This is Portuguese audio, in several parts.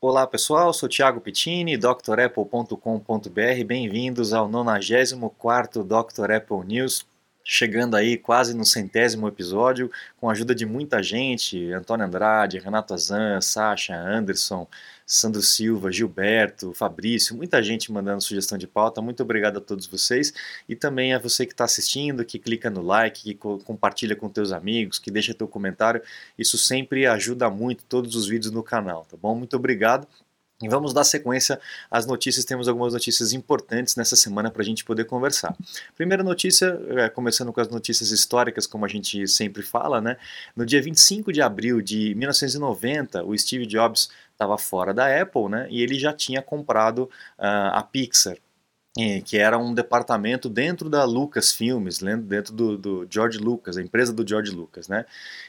Olá pessoal, sou Thiago Pittini, drapple.com.br. Bem-vindos ao 94º Dr. Apple News chegando aí quase no centésimo episódio, com a ajuda de muita gente, Antônio Andrade, Renato Azan, Sasha, Anderson, Sandro Silva, Gilberto, Fabrício, muita gente mandando sugestão de pauta, muito obrigado a todos vocês, e também a você que está assistindo, que clica no like, que co compartilha com teus amigos, que deixa teu comentário, isso sempre ajuda muito todos os vídeos no canal, tá bom? Muito obrigado, e vamos dar sequência às notícias, temos algumas notícias importantes nessa semana para a gente poder conversar. Primeira notícia, é, começando com as notícias históricas, como a gente sempre fala, né? No dia 25 de abril de 1990, o Steve Jobs estava fora da Apple, né? E ele já tinha comprado uh, a Pixar que era um departamento dentro da Lucas Filmes, dentro do, do, George Lucas, a empresa do George Lucas, né?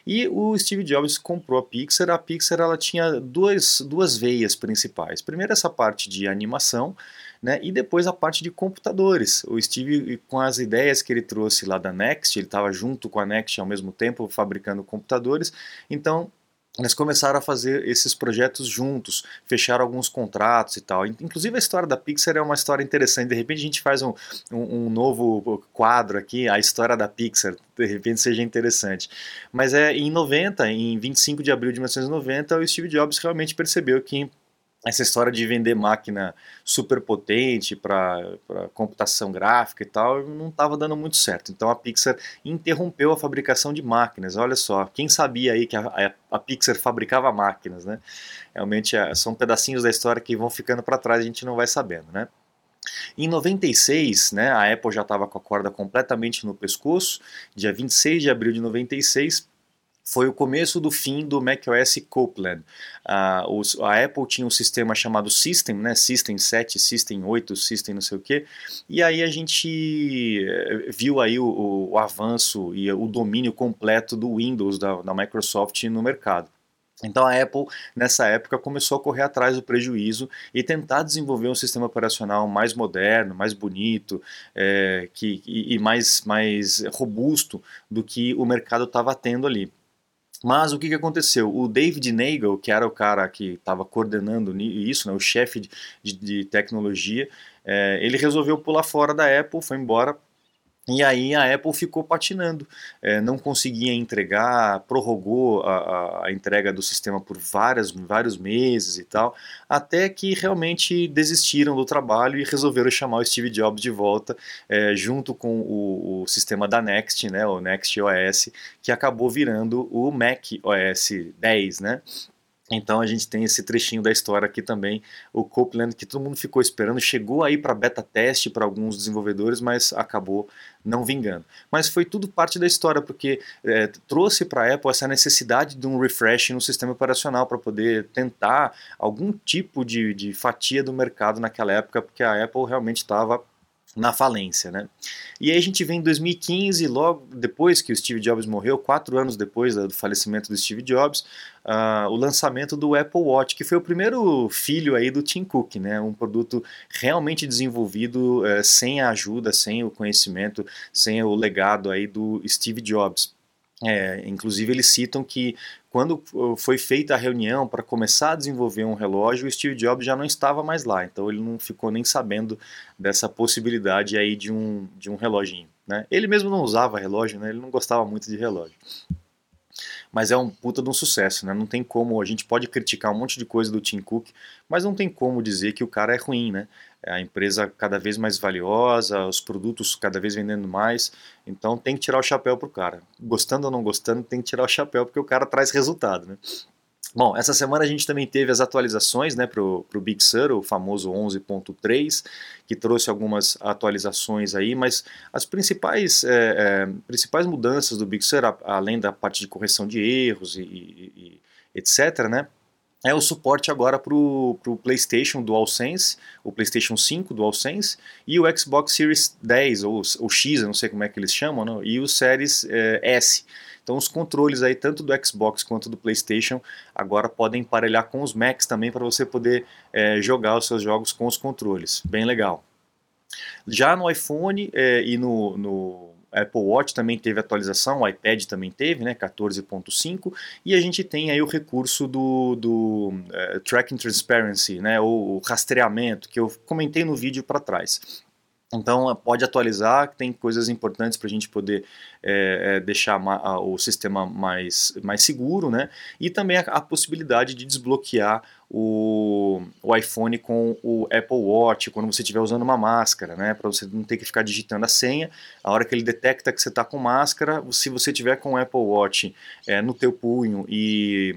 E o Steve Jobs comprou a Pixar. A Pixar ela tinha duas, duas veias principais. Primeiro essa parte de animação, né? E depois a parte de computadores. O Steve, com as ideias que ele trouxe lá da Next, ele estava junto com a Next ao mesmo tempo fabricando computadores. Então eles começaram a fazer esses projetos juntos, fecharam alguns contratos e tal. Inclusive a história da Pixar é uma história interessante. De repente a gente faz um, um, um, novo quadro aqui, a história da Pixar, de repente seja interessante. Mas é em 90, em 25 de abril de 1990, o Steve Jobs realmente percebeu que essa história de vender máquina super potente para computação gráfica e tal não estava dando muito certo. Então a Pixar interrompeu a fabricação de máquinas. Olha só, quem sabia aí que a, a, a Pixar fabricava máquinas, né? Realmente é, são pedacinhos da história que vão ficando para trás a gente não vai sabendo, né? Em 96, né, a Apple já estava com a corda completamente no pescoço. Dia 26 de abril de 96, foi o começo do fim do macOS Copeland. Uh, os, a Apple tinha um sistema chamado System, né, System 7, System 8, System não sei o que, e aí a gente eh, viu aí o, o, avanço e o domínio completo do Windows da, da Microsoft no mercado. Então a Apple, nessa época, começou a correr atrás do prejuízo e tentar desenvolver um sistema operacional mais moderno, mais bonito é, que, e, e mais, mais robusto do que o mercado estava tendo ali. Mas o que, que aconteceu? O David Nagel, que era o cara que estava coordenando isso, né, o chefe de, de, tecnologia, é, ele resolveu pular fora da Apple, foi embora e aí a Apple ficou patinando, é, não conseguia entregar, prorrogou a, a, entrega do sistema por várias, vários meses e tal, até que realmente desistiram do trabalho e resolveram chamar o Steve Jobs de volta, é, junto com o, o, sistema da Next, né, o Next OS, que acabou virando o Mac OS 10, né? Então a gente tem esse trechinho da história aqui também, o Copeland, que todo mundo ficou esperando, chegou aí para beta teste para alguns desenvolvedores, mas acabou não vingando. Mas foi tudo parte da história, porque é, trouxe para a Apple essa necessidade de um refresh no sistema operacional para poder tentar algum tipo de, de fatia do mercado naquela época, porque a Apple realmente estava na falência, né? E aí a gente vem em 2015, logo depois que o Steve Jobs morreu, quatro anos depois do falecimento do Steve Jobs, uh, o lançamento do Apple Watch, que foi o primeiro filho aí do Tim Cook, né? Um produto realmente desenvolvido uh, sem a ajuda, sem o conhecimento, sem o legado aí do Steve Jobs. É, inclusive eles citam que quando uh, foi feita a reunião para começar a desenvolver um relógio, o Steve Jobs já não estava mais lá, então ele não ficou nem sabendo dessa possibilidade aí de um, de um reloginho. Né? Ele mesmo não usava relógio, né? ele não gostava muito de relógio. Mas é um puta de um sucesso, né? Não tem como, a gente pode criticar um monte de coisa do Tim Cook, mas não tem como dizer que o cara é ruim, né? a empresa cada vez mais valiosa, os produtos cada vez vendendo mais, então tem que tirar o chapéu pro cara. Gostando ou não gostando, tem que tirar o chapéu porque o cara traz resultado, né? Bom, essa semana a gente também teve as atualizações né, para o Big Sur, o famoso 11.3, que trouxe algumas atualizações aí, mas as principais, é, é, principais mudanças do Big Sur, além da parte de correção de erros e, e, e etc., né, é o suporte agora para o PlayStation DualSense, o PlayStation 5 DualSense e o Xbox Series 10 ou, ou X, eu não sei como é que eles chamam, não? e o Series é, S. Então os controles aí tanto do Xbox quanto do PlayStation agora podem emparelhar com os Macs também para você poder é, jogar os seus jogos com os controles. Bem legal. Já no iPhone é, e no, no Apple Watch também teve atualização, o iPad também teve, né, 14.5, e a gente tem aí o recurso do, do uh, Tracking Transparency, né, o rastreamento, que eu comentei no vídeo para trás. Então pode atualizar, tem coisas importantes para a gente poder é, é, deixar o sistema mais, mais seguro, né? E também a, a possibilidade de desbloquear o, o, iPhone com o Apple Watch quando você estiver usando uma máscara, né? Para você não ter que ficar digitando a senha. A hora que ele detecta que você está com máscara, se você tiver com o Apple Watch é, no teu punho e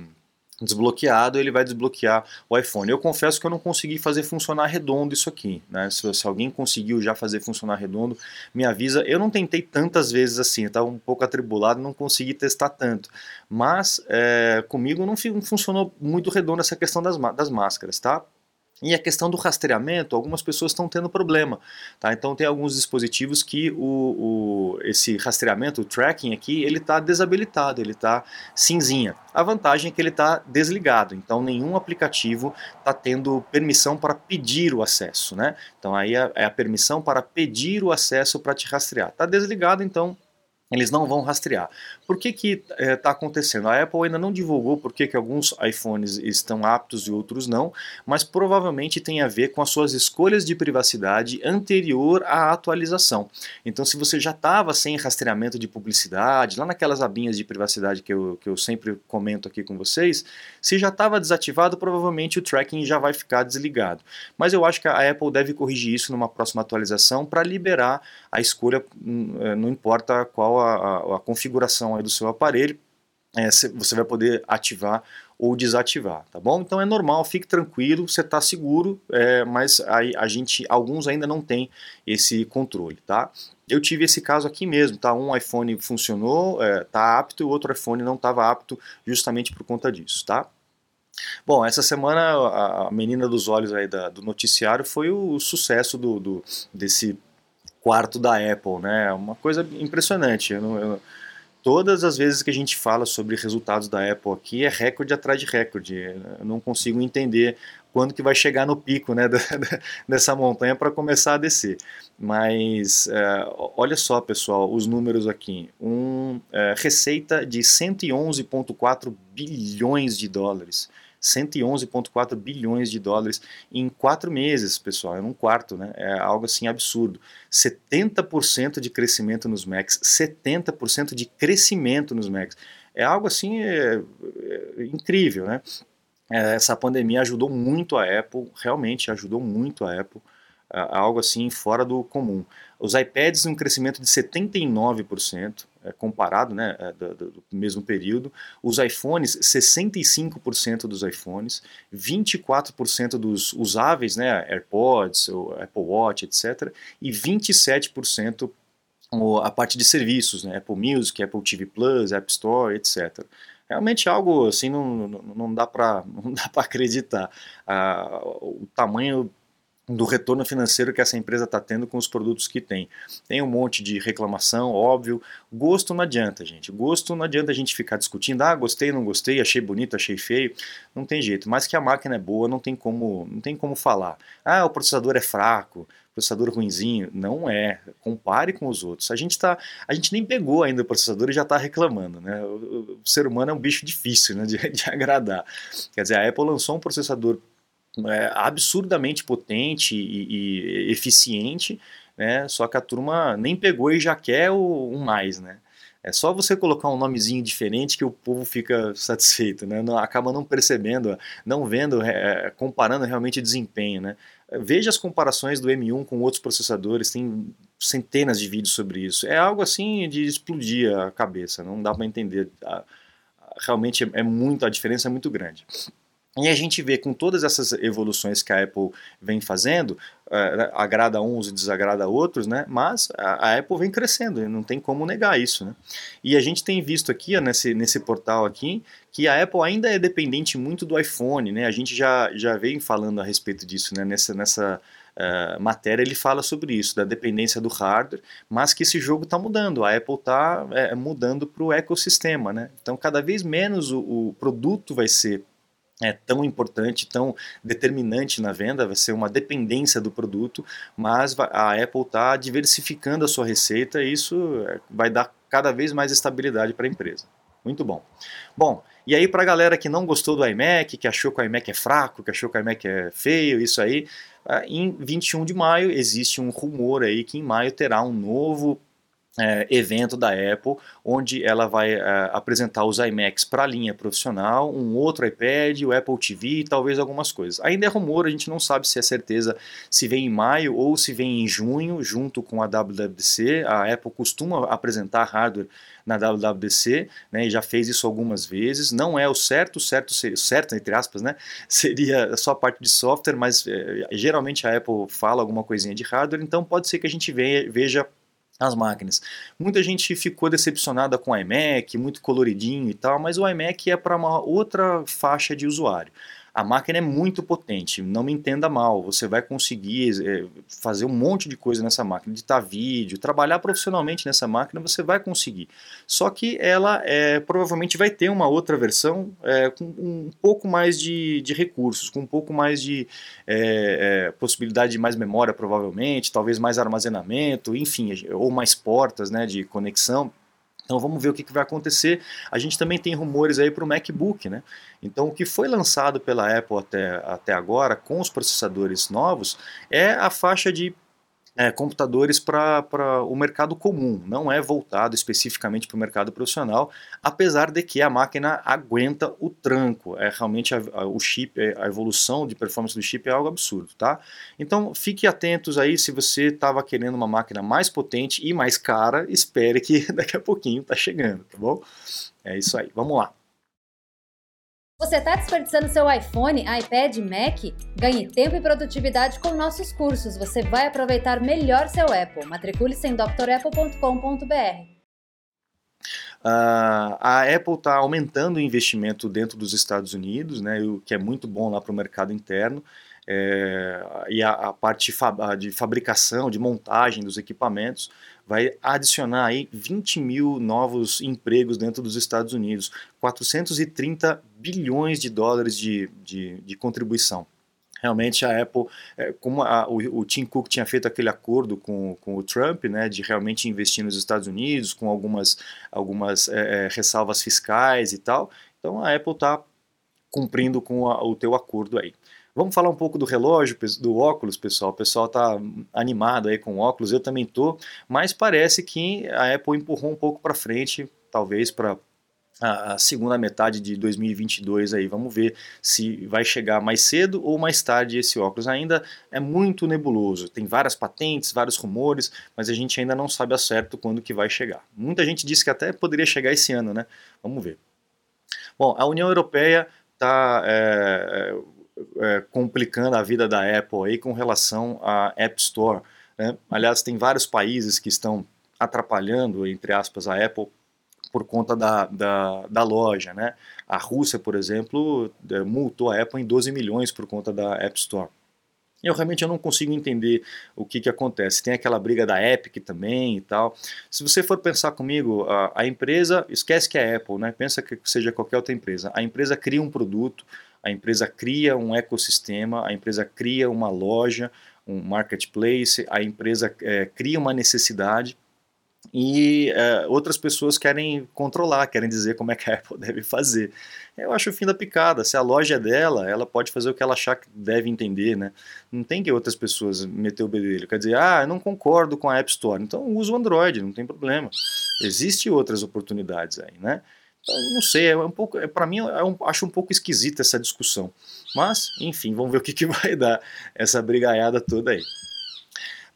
desbloqueado, ele vai desbloquear o iPhone. Eu confesso que eu não consegui fazer funcionar redondo isso aqui, né? Se, se alguém conseguiu já fazer funcionar redondo, me avisa. Eu não tentei tantas vezes assim, estava um pouco atribulado, não consegui testar tanto. Mas é, comigo não, não, funcionou muito redondo essa questão das, das máscaras, tá? E a questão do rastreamento, algumas pessoas estão tendo problema. Tá? Então tem alguns dispositivos que o, o esse rastreamento, o tracking aqui, ele está desabilitado, ele está cinzinha. A vantagem é que ele está desligado, então nenhum aplicativo está tendo permissão para pedir o acesso. Né? Então aí é, é a permissão para pedir o acesso para te rastrear. Está desligado, então eles não vão rastrear. Por que que está eh, é, acontecendo? A Apple ainda não divulgou por que, que alguns iPhones estão aptos e outros não, mas provavelmente tem a ver com as suas escolhas de privacidade anterior à atualização. Então, se você já estava sem rastreamento de publicidade, lá naquelas abinhas de privacidade que eu, que eu sempre comento aqui com vocês, se já estava desativado, provavelmente o tracking já vai ficar desligado. Mas eu acho que a Apple deve corrigir isso numa próxima atualização para liberar a escolha, hum, eh, não importa qual a, a, configuração do seu aparelho, é, você vai poder ativar ou desativar, tá bom? Então é normal, fique tranquilo, você está seguro, é, mas a, a gente, alguns ainda não tem esse controle, tá? Eu tive esse caso aqui mesmo, tá? Um iPhone funcionou, é, tá apto, e o outro iPhone não estava apto, justamente por conta disso, tá? Bom, essa semana a, menina dos olhos aí da, do noticiário foi o sucesso do, do desse quarto da Apple, né? Uma coisa impressionante. Eu eu, todas as vezes que a gente fala sobre resultados da Apple aqui é recorde atrás de recorde. Eu não consigo entender quando que vai chegar no pico né, dessa montanha para começar a descer. Mas é, olha só, pessoal, os números aqui. Um, é, receita de 111,4 bilhões de dólares. 111,4 bilhões de dólares em quatro meses, pessoal, é um quarto, né? É algo assim absurdo. 70% de crescimento nos Macs, 70% de crescimento nos Macs. É algo assim é, é, incrível, né? É, essa pandemia ajudou muito a Apple, realmente ajudou muito a Apple, algo assim fora do comum. Os iPads um crescimento de 79%, é, comparado né, é, do, do, mesmo período. Os iPhones, 65% dos iPhones, 24% dos usáveis, né, AirPods, Apple Watch, etc., e 27% a parte de serviços, né, Apple Music, Apple TV Plus, App Store, etc realmente algo assim não, não, dá para não dá para acreditar ah, o tamanho do retorno financeiro que essa empresa está tendo com os produtos que tem. Tem um monte de reclamação, óbvio. Gosto não adianta, gente. Gosto não adianta a gente ficar discutindo. Ah, gostei, não gostei, achei bonito, achei feio. Não tem jeito. Mas que a máquina é boa, não tem como, não tem como falar. Ah, o processador é fraco, processador ruinzinho. Não é. Compare com os outros. A gente tá, a gente nem pegou ainda o processador e já está reclamando, né? O, o, ser humano é um bicho difícil, né, de, de agradar. Quer dizer, a Apple lançou um processador é, absurdamente potente e, e, eficiente, né? Só que a turma nem pegou e já quer o, um mais, né? É só você colocar um nomezinho diferente que o povo fica satisfeito, né? Não, acaba não percebendo, não vendo, é, comparando realmente desempenho, né? Veja as comparações do M1 com outros processadores, tem centenas de vídeos sobre isso. É algo assim de explodir a cabeça, não dá para entender. Realmente é, é muito, a diferença é muito grande. E a gente vê com todas essas evoluções que a Apple vem fazendo, uh, agrada uns e desagrada outros, né? mas a, Apple vem crescendo, não tem como negar isso. Né? E a gente tem visto aqui, nesse, nesse portal aqui, que a Apple ainda é dependente muito do iPhone, né? a gente já, já vem falando a respeito disso, né? nessa, nessa uh, matéria ele fala sobre isso, da dependência do hardware, mas que esse jogo está mudando, a Apple está é, mudando para o ecossistema, né? então cada vez menos o, o produto vai ser é tão importante, tão determinante na venda, vai ser uma dependência do produto, mas a Apple está diversificando a sua receita e isso é, vai dar cada vez mais estabilidade para a empresa. Muito bom. Bom, e aí para a galera que não gostou do iMac, que achou que o iMac é fraco, que achou que o iMac é feio, isso aí, ah, em 21 de maio existe um rumor aí que em maio terá um novo é, evento da Apple, onde ela vai é, apresentar os iMacs para a linha profissional, um outro iPad, o Apple TV e talvez algumas coisas. Ainda é rumor, a gente não sabe se é certeza se vem em maio ou se vem em junho, junto com a WWDC. A Apple costuma apresentar hardware na WWDC, né, e já fez isso algumas vezes. Não é o certo, certo, certo entre aspas, né, seria só a parte de software, mas é, geralmente a Apple fala alguma coisinha de hardware, então pode ser que a gente veja as máquinas. Muita gente ficou decepcionada com o iMac, muito coloridinho e tal, mas o iMac é para uma outra faixa de usuário. A máquina é muito potente, não me entenda mal, você vai conseguir é, fazer um monte de coisa nessa máquina, editar vídeo, trabalhar profissionalmente nessa máquina, você vai conseguir. Só que ela é, provavelmente vai ter uma outra versão é, com um pouco mais de, de, recursos, com um pouco mais de possibilidade de mais memória, provavelmente, talvez mais armazenamento, enfim, ou mais portas né, de conexão. Então vamos ver o que, que vai acontecer. A gente também tem rumores aí para o MacBook, né? Então o que foi lançado pela Apple até, até agora com os processadores novos é a faixa de é, computadores para o mercado comum, não é voltado especificamente para o mercado profissional, apesar de que a máquina aguenta o tranco. É realmente a, a, o chip, é, a evolução de performance do chip é algo absurdo, tá? Então fique atentos aí se você estava querendo uma máquina mais potente e mais cara, espere que daqui a pouquinho está chegando, tá bom? É isso aí, vamos lá. Você está desperdiçando seu iPhone, iPad, Mac? Ganhe tempo e produtividade com nossos cursos. Você vai aproveitar melhor seu Apple. Matricule-se em drapple.com.br. Uh, a Apple está aumentando o investimento dentro dos Estados Unidos, né, o que é muito bom lá para o mercado interno. É, e a, a parte de fabricação, de montagem dos equipamentos vai adicionar aí 20 mil novos empregos dentro dos Estados Unidos, 430 bilhões de dólares de, de, de contribuição realmente a Apple, é, como a, o, o, Tim Cook tinha feito aquele acordo com, com o Trump, né, de realmente investir nos Estados Unidos, com algumas, algumas é, é ressalvas fiscais e tal, então a Apple está cumprindo com a, o teu acordo aí. Vamos falar um pouco do relógio, do óculos, pessoal. O pessoal está animado aí com óculos, eu também tô, mas parece que a Apple empurrou um pouco para frente, talvez para a segunda metade de 2022 aí. Vamos ver se vai chegar mais cedo ou mais tarde esse óculos. Ainda é muito nebuloso. Tem várias patentes, vários rumores, mas a gente ainda não sabe a certo quando que vai chegar. Muita gente disse que até poderia chegar esse ano, né? Vamos ver. Bom, a União Europeia está é, é, complicando a vida da Apple aí com relação à App Store. Né? Aliás, tem vários países que estão atrapalhando, entre aspas, a Apple por conta da, da, da, loja. Né? A Rússia, por exemplo, é, multou a Apple em 12 milhões por conta da App Store. Eu realmente eu não consigo entender o que, que acontece. Tem aquela briga da Epic também e tal. Se você for pensar comigo, a, a empresa, esquece que é Apple, né? pensa que seja qualquer outra empresa. A empresa cria um produto, a empresa cria um ecossistema, a empresa cria uma loja, um marketplace, a empresa é, cria uma necessidade e é, outras pessoas querem controlar, querem dizer como é que a Apple deve fazer. Eu acho o fim da picada. Se a loja é dela, ela pode fazer o que ela achar que deve entender, né? Não tem que outras pessoas meter o bedelho. Quer dizer, ah, eu não concordo com a App Store, então usa o Android, não tem problema. Existem outras oportunidades aí, né? não sei, é um pouco, é, para mim, é um, acho um pouco esquisita essa discussão. Mas, enfim, vamos ver o que, que vai dar essa brigaiada toda aí.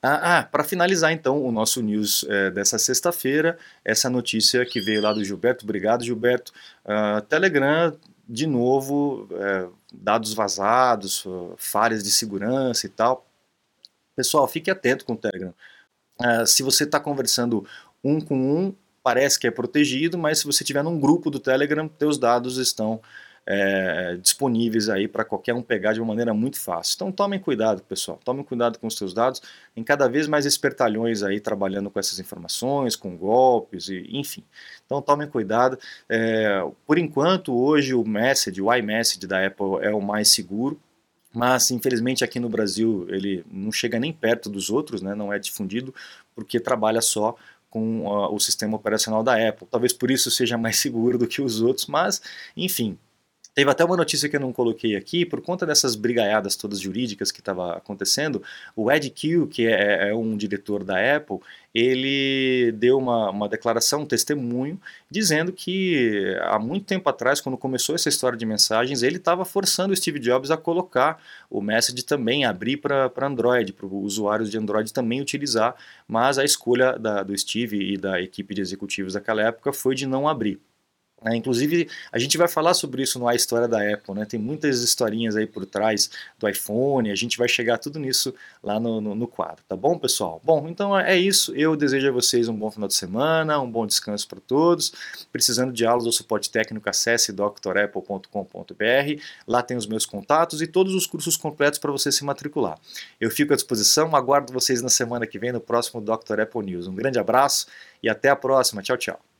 Ah, ah para finalizar então o nosso news é, dessa sexta-feira, essa notícia que veio lá do Gilberto, obrigado Gilberto. Uh, Telegram, de novo, é, dados vazados, falhas de segurança e tal. Pessoal, fique atento com o Telegram. Uh, se você está conversando um com um, parece que é protegido, mas se você estiver num grupo do Telegram, teus dados estão é, disponíveis aí para qualquer um pegar de uma maneira muito fácil. Então tomem cuidado, pessoal, tomem cuidado com os seus dados. Tem cada vez mais espertalhões aí trabalhando com essas informações, com golpes, e, enfim. Então tomem cuidado. É, por enquanto, hoje o Message, o iMessage da Apple é o mais seguro mas infelizmente aqui no Brasil ele não chega nem perto dos outros, né, não é difundido, porque trabalha só com uh, o sistema operacional da Apple. Talvez por isso seja mais seguro do que os outros, mas enfim, Teve até uma notícia que eu não coloquei aqui, por conta dessas brigaiadas todas jurídicas que estava acontecendo, o Ed Q, que é, é, um diretor da Apple, ele deu uma, uma declaração, um testemunho, dizendo que há muito tempo atrás, quando começou essa história de mensagens, ele estava forçando o Steve Jobs a colocar o Message também, abrir para Android, para usuários de Android também utilizar, mas a escolha da, do Steve e da equipe de executivos daquela época foi de não abrir. Né? Inclusive, a gente vai falar sobre isso no A História da Apple, né? tem muitas historinhas aí por trás do iPhone, a gente vai chegar tudo nisso lá no, no, no quadro, tá bom, pessoal? Bom, então é isso, eu desejo a vocês um bom final de semana, um bom descanso para todos. Precisando de aulas ou suporte técnico, acesse drapple.com.br, lá tem os meus contatos e todos os cursos completos para você se matricular. Eu fico à disposição, aguardo vocês na semana que vem no próximo Dr. Apple News. Um grande abraço e até a próxima, tchau, tchau.